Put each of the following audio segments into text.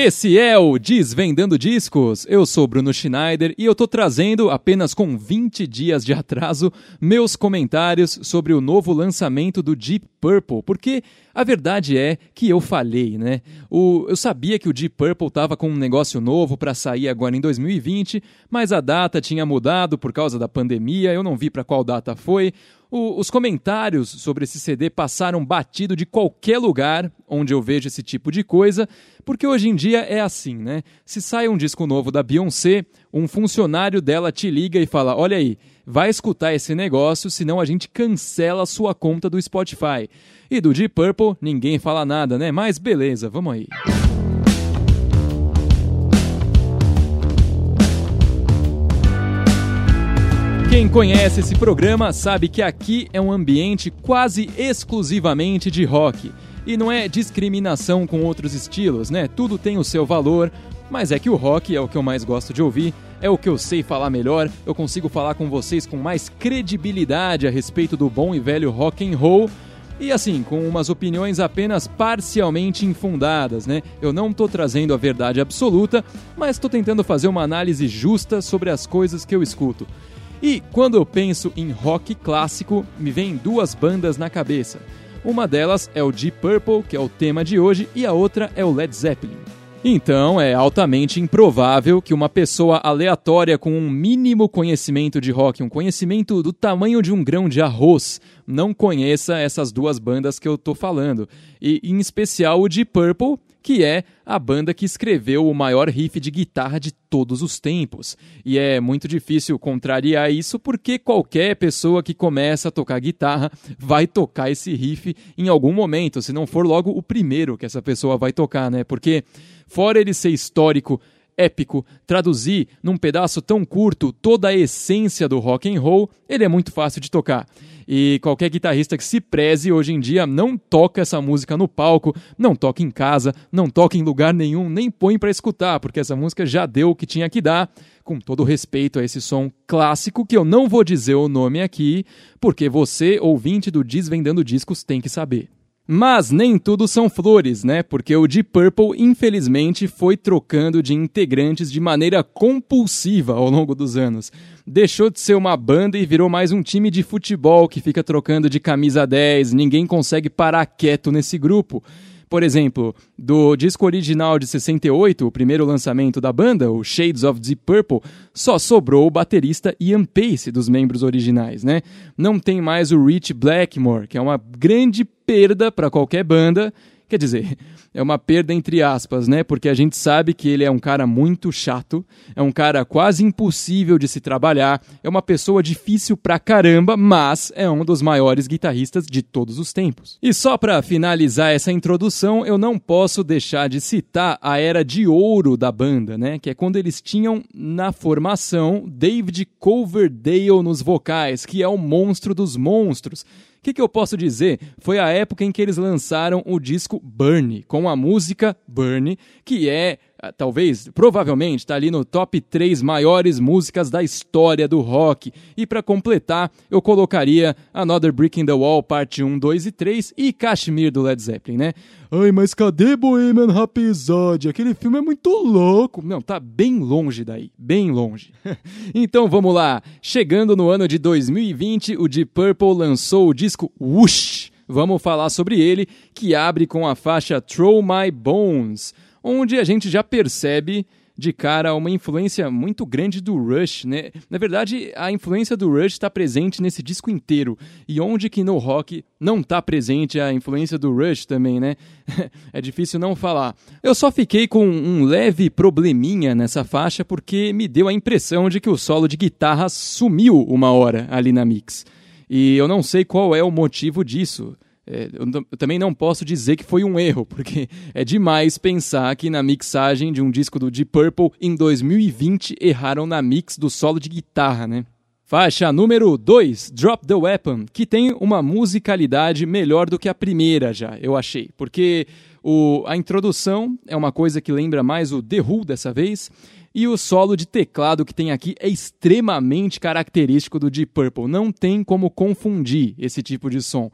Esse é o Desvendando Discos. Eu sou Bruno Schneider e eu tô trazendo, apenas com 20 dias de atraso, meus comentários sobre o novo lançamento do Deep Purple, porque a verdade é que eu falhei, né? O, eu sabia que o Deep Purple tava com um negócio novo para sair agora em 2020, mas a data tinha mudado por causa da pandemia, eu não vi para qual data foi. O, os comentários sobre esse CD passaram batido de qualquer lugar onde eu vejo esse tipo de coisa, porque hoje em dia é assim, né? Se sai um disco novo da Beyoncé, um funcionário dela te liga e fala: Olha aí, vai escutar esse negócio, senão a gente cancela a sua conta do Spotify. E do Deep Purple, ninguém fala nada, né? Mas beleza, vamos aí. Quem conhece esse programa sabe que aqui é um ambiente quase exclusivamente de rock. E não é discriminação com outros estilos, né? Tudo tem o seu valor, mas é que o rock é o que eu mais gosto de ouvir, é o que eu sei falar melhor, eu consigo falar com vocês com mais credibilidade a respeito do bom e velho rock and roll. E assim, com umas opiniões apenas parcialmente infundadas, né? Eu não estou trazendo a verdade absoluta, mas estou tentando fazer uma análise justa sobre as coisas que eu escuto. E quando eu penso em rock clássico, me vêm duas bandas na cabeça. Uma delas é o Deep Purple, que é o tema de hoje, e a outra é o Led Zeppelin. Então, é altamente improvável que uma pessoa aleatória com um mínimo conhecimento de rock, um conhecimento do tamanho de um grão de arroz, não conheça essas duas bandas que eu tô falando. E, em especial, o Deep Purple, que é a banda que escreveu o maior riff de guitarra de todos os tempos. E é muito difícil contrariar isso porque qualquer pessoa que começa a tocar guitarra vai tocar esse riff em algum momento, se não for logo o primeiro que essa pessoa vai tocar, né? Porque fora ele ser histórico, épico, traduzir num pedaço tão curto toda a essência do rock and roll, ele é muito fácil de tocar. E qualquer guitarrista que se preze hoje em dia não toca essa música no palco, não toca em casa, não toca em lugar nenhum, nem põe para escutar, porque essa música já deu o que tinha que dar. Com todo respeito a esse som clássico, que eu não vou dizer o nome aqui, porque você, ouvinte do Desvendando Discos, tem que saber. Mas nem tudo são flores, né? Porque o Deep Purple, infelizmente, foi trocando de integrantes de maneira compulsiva ao longo dos anos. Deixou de ser uma banda e virou mais um time de futebol que fica trocando de camisa 10, ninguém consegue parar quieto nesse grupo. Por exemplo, do disco original de 68, o primeiro lançamento da banda, o Shades of Deep Purple, só sobrou o baterista Ian Pace dos membros originais, né? Não tem mais o Rich Blackmore, que é uma grande perda para qualquer banda. Quer dizer, é uma perda entre aspas, né? Porque a gente sabe que ele é um cara muito chato, é um cara quase impossível de se trabalhar, é uma pessoa difícil pra caramba, mas é um dos maiores guitarristas de todos os tempos. E só para finalizar essa introdução, eu não posso deixar de citar a era de ouro da banda, né? Que é quando eles tinham na formação David Coverdale nos vocais, que é o monstro dos monstros o que, que, eu posso dizer? Foi a época em que eles lançaram o disco Burn, com a música Burn, que é talvez, provavelmente, está ali no top 3 maiores músicas da história do rock. E para completar, eu colocaria Another Brick in the Wall, parte 1, 2 e 3 e Kashmir do Led Zeppelin, né? Ai, mas cadê Bohemian Rhapsody? Aquele filme é muito louco. Não, tá bem longe daí, bem longe. então vamos lá. Chegando no ano de 2020, o Deep Purple lançou o disco Whoosh. Vamos falar sobre ele, que abre com a faixa Throw My Bones onde a gente já percebe de cara uma influência muito grande do Rush, né? Na verdade, a influência do Rush está presente nesse disco inteiro. E onde que no rock não está presente a influência do Rush também, né? é difícil não falar. Eu só fiquei com um leve probleminha nessa faixa porque me deu a impressão de que o solo de guitarra sumiu uma hora ali na mix. E eu não sei qual é o motivo disso. É, eu, também não posso dizer que foi um erro, porque é demais pensar que na mixagem de um disco do Deep Purple em 2020 erraram na mix do solo de guitarra, né? Faixa número 2, Drop the Weapon, que tem uma musicalidade melhor do que a primeira já, eu achei. Porque o, a introdução é uma coisa que lembra mais o The Who dessa vez, e o solo de teclado que tem aqui é extremamente característico do Deep Purple. Não tem como confundir esse tipo de som.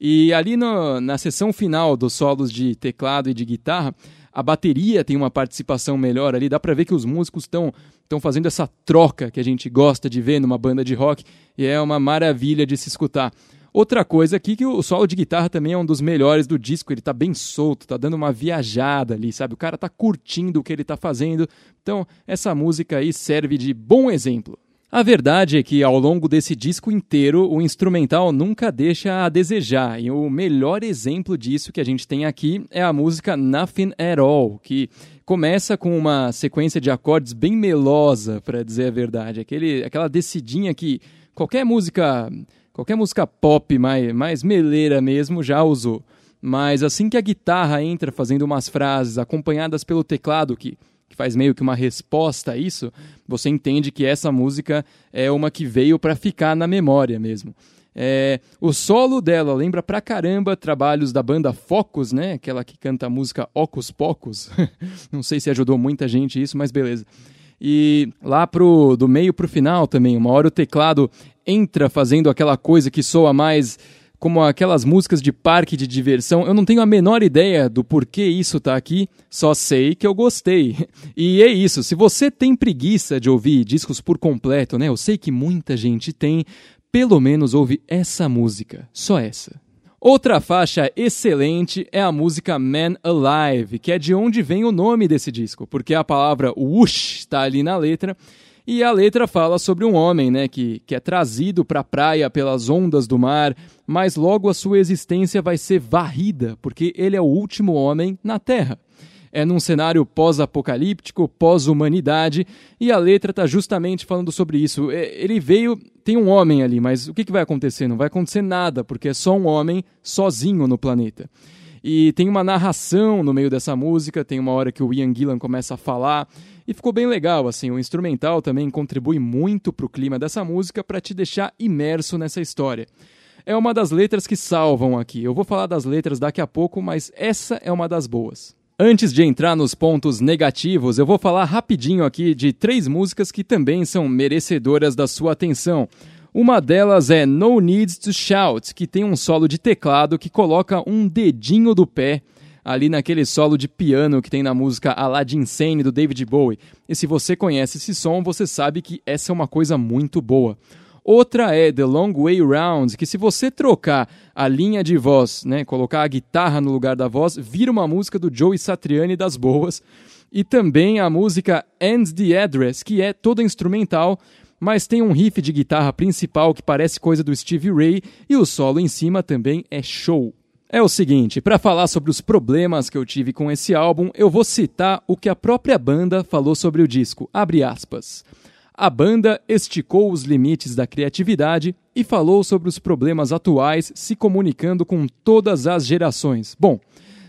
E ali no, na sessão final dos solos de teclado e de guitarra, a bateria tem uma participação melhor ali, dá para ver que os músicos estão estão fazendo essa troca que a gente gosta de ver numa banda de rock e é uma maravilha de se escutar. Outra coisa aqui que o solo de guitarra também é um dos melhores do disco, ele tá bem solto, tá dando uma viajada ali, sabe? O cara tá curtindo o que ele tá fazendo. Então, essa música aí serve de bom exemplo. A verdade é que ao longo desse disco inteiro, o instrumental nunca deixa a desejar, e o melhor exemplo disso que a gente tem aqui é a música Nothing at All, que começa com uma sequência de acordes bem melosa, para dizer a verdade, aquele, aquela descidinha que qualquer música Qualquer música pop mais, mais meleira mesmo já usou. Mas assim que a guitarra entra fazendo umas frases acompanhadas pelo teclado, que, que faz meio que uma resposta a isso, você entende que essa música é uma que veio para ficar na memória mesmo. É, o solo dela lembra pra caramba trabalhos da banda Focus, né? Aquela que canta a música Ocus Pocus. Não sei se ajudou muita gente isso, mas beleza. E lá pro do meio pro final também, uma hora o teclado entra fazendo aquela coisa que soa mais como aquelas músicas de parque de diversão. Eu não tenho a menor ideia do porquê isso tá aqui, só sei que eu gostei. E é isso, se você tem preguiça de ouvir discos por completo, né? Eu sei que muita gente tem, pelo menos ouve essa música, só essa. Outra faixa excelente é a música Man Alive, que é de onde vem o nome desse disco, porque a palavra whoosh está ali na letra e a letra fala sobre um homem, né, que, que é trazido para a praia pelas ondas do mar, mas logo a sua existência vai ser varrida, porque ele é o último homem na Terra. É num cenário pós-apocalíptico, pós-humanidade, e a letra está justamente falando sobre isso. É, ele veio, tem um homem ali, mas o que, que vai acontecer? Não vai acontecer nada, porque é só um homem sozinho no planeta. E tem uma narração no meio dessa música, tem uma hora que o Ian Gillan começa a falar, e ficou bem legal, assim, o instrumental também contribui muito pro clima dessa música para te deixar imerso nessa história. É uma das letras que salvam aqui. Eu vou falar das letras daqui a pouco, mas essa é uma das boas. Antes de entrar nos pontos negativos, eu vou falar rapidinho aqui de três músicas que também são merecedoras da sua atenção. Uma delas é No Needs to Shout, que tem um solo de teclado que coloca um dedinho do pé ali naquele solo de piano que tem na música Aladdin Insane do David Bowie. E se você conhece esse som, você sabe que essa é uma coisa muito boa. Outra é The Long Way Round, que se você trocar a linha de voz, né, colocar a guitarra no lugar da voz, vira uma música do Joey Satriani das boas. E também a música End the Address, que é toda instrumental, mas tem um riff de guitarra principal que parece coisa do Stevie Ray e o solo em cima também é show. É o seguinte, para falar sobre os problemas que eu tive com esse álbum, eu vou citar o que a própria banda falou sobre o disco. Abre aspas. A banda esticou os limites da criatividade e falou sobre os problemas atuais, se comunicando com todas as gerações. Bom,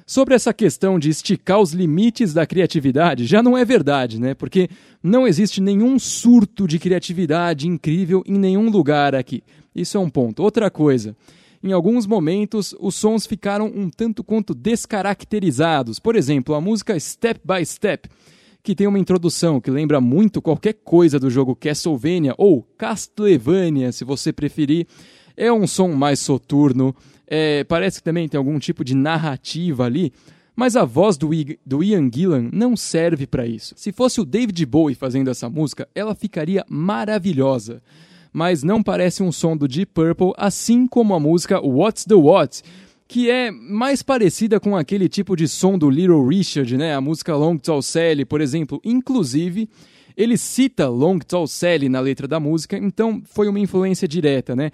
sobre essa questão de esticar os limites da criatividade, já não é verdade, né? Porque não existe nenhum surto de criatividade incrível em nenhum lugar aqui. Isso é um ponto. Outra coisa. Em alguns momentos, os sons ficaram um tanto quanto descaracterizados. Por exemplo, a música Step by Step, que tem uma introdução que lembra muito qualquer coisa do jogo Castlevania ou Castlevania, se você preferir. É um som mais soturno, é, parece que também tem algum tipo de narrativa ali, mas a voz do, I, do Ian Gillan não serve para isso. Se fosse o David Bowie fazendo essa música, ela ficaria maravilhosa mas não parece um som do Deep Purple, assim como a música What's the What, que é mais parecida com aquele tipo de som do Little Richard, né? A música Long Tall Sally, por exemplo. Inclusive, ele cita Long Tall Sally na letra da música, então foi uma influência direta, né?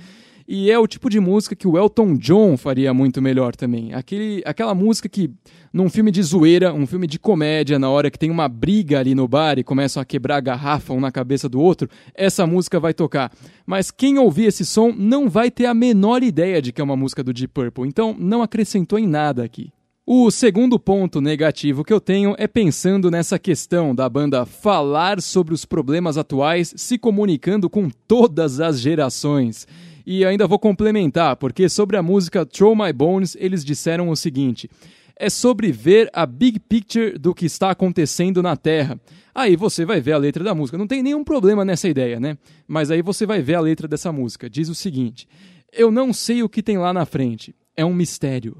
E é o tipo de música que o Elton John faria muito melhor também. Aquele, aquela música que, num filme de zoeira, um filme de comédia, na hora que tem uma briga ali no bar e começam a quebrar a garrafa um na cabeça do outro, essa música vai tocar. Mas quem ouvir esse som não vai ter a menor ideia de que é uma música do Deep Purple, então não acrescentou em nada aqui. O segundo ponto negativo que eu tenho é pensando nessa questão da banda falar sobre os problemas atuais se comunicando com todas as gerações. E ainda vou complementar, porque sobre a música Throw My Bones, eles disseram o seguinte: é sobre ver a big picture do que está acontecendo na Terra. Aí você vai ver a letra da música. Não tem nenhum problema nessa ideia, né? Mas aí você vai ver a letra dessa música. Diz o seguinte: Eu não sei o que tem lá na frente. É um mistério.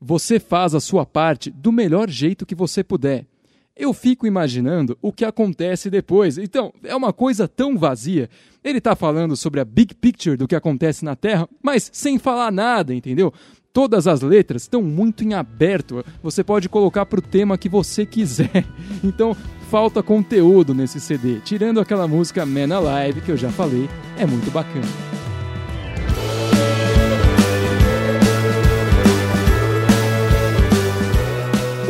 Você faz a sua parte do melhor jeito que você puder. Eu fico imaginando o que acontece depois. Então, é uma coisa tão vazia. Ele está falando sobre a big picture do que acontece na Terra, mas sem falar nada, entendeu? Todas as letras estão muito em aberto. Você pode colocar para o tema que você quiser. Então, falta conteúdo nesse CD. Tirando aquela música Man Alive, que eu já falei, é muito bacana.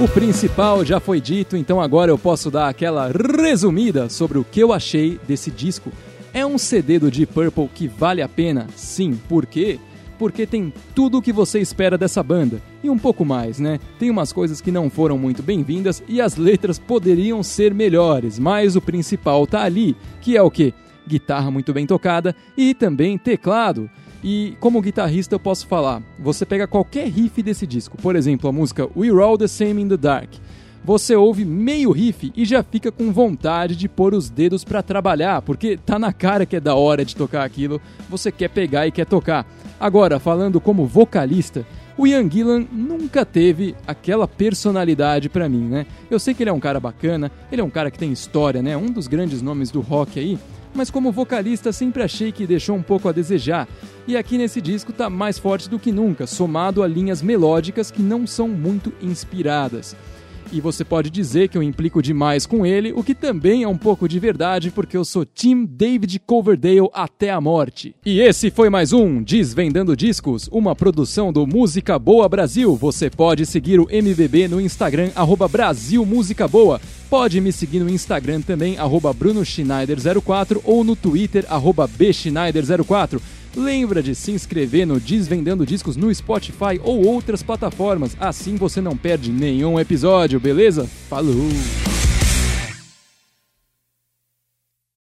O principal já foi dito, então agora eu posso dar aquela resumida sobre o que eu achei desse disco. É um CD do Deep Purple que vale a pena? Sim. Por quê? Porque tem tudo o que você espera dessa banda. E um pouco mais, né? Tem umas coisas que não foram muito bem-vindas e as letras poderiam ser melhores, mas o principal tá ali, que é o que? Guitarra muito bem tocada e também teclado. E como guitarrista eu posso falar, você pega qualquer riff desse disco, por exemplo, a música We're All the Same in the Dark. Você ouve meio riff e já fica com vontade de pôr os dedos para trabalhar, porque tá na cara que é da hora de tocar aquilo, você quer pegar e quer tocar. Agora, falando como vocalista, o Ian Gillan nunca teve aquela personalidade para mim, né? Eu sei que ele é um cara bacana, ele é um cara que tem história, né? Um dos grandes nomes do rock aí, mas como vocalista sempre achei que deixou um pouco a desejar. E aqui nesse disco tá mais forte do que nunca, somado a linhas melódicas que não são muito inspiradas. E você pode dizer que eu implico demais com ele, o que também é um pouco de verdade, porque eu sou Team David Coverdale até a morte. E esse foi mais um Desvendando Discos, uma produção do Música Boa Brasil. Você pode seguir o MBB no Instagram, arroba Brasil Música Boa. Pode me seguir no Instagram também, arroba BrunoSchneider04 ou no Twitter, arroba BSchneider04. Lembra de se inscrever no Desvendando Discos no Spotify ou outras plataformas, assim você não perde nenhum episódio, beleza? Falou!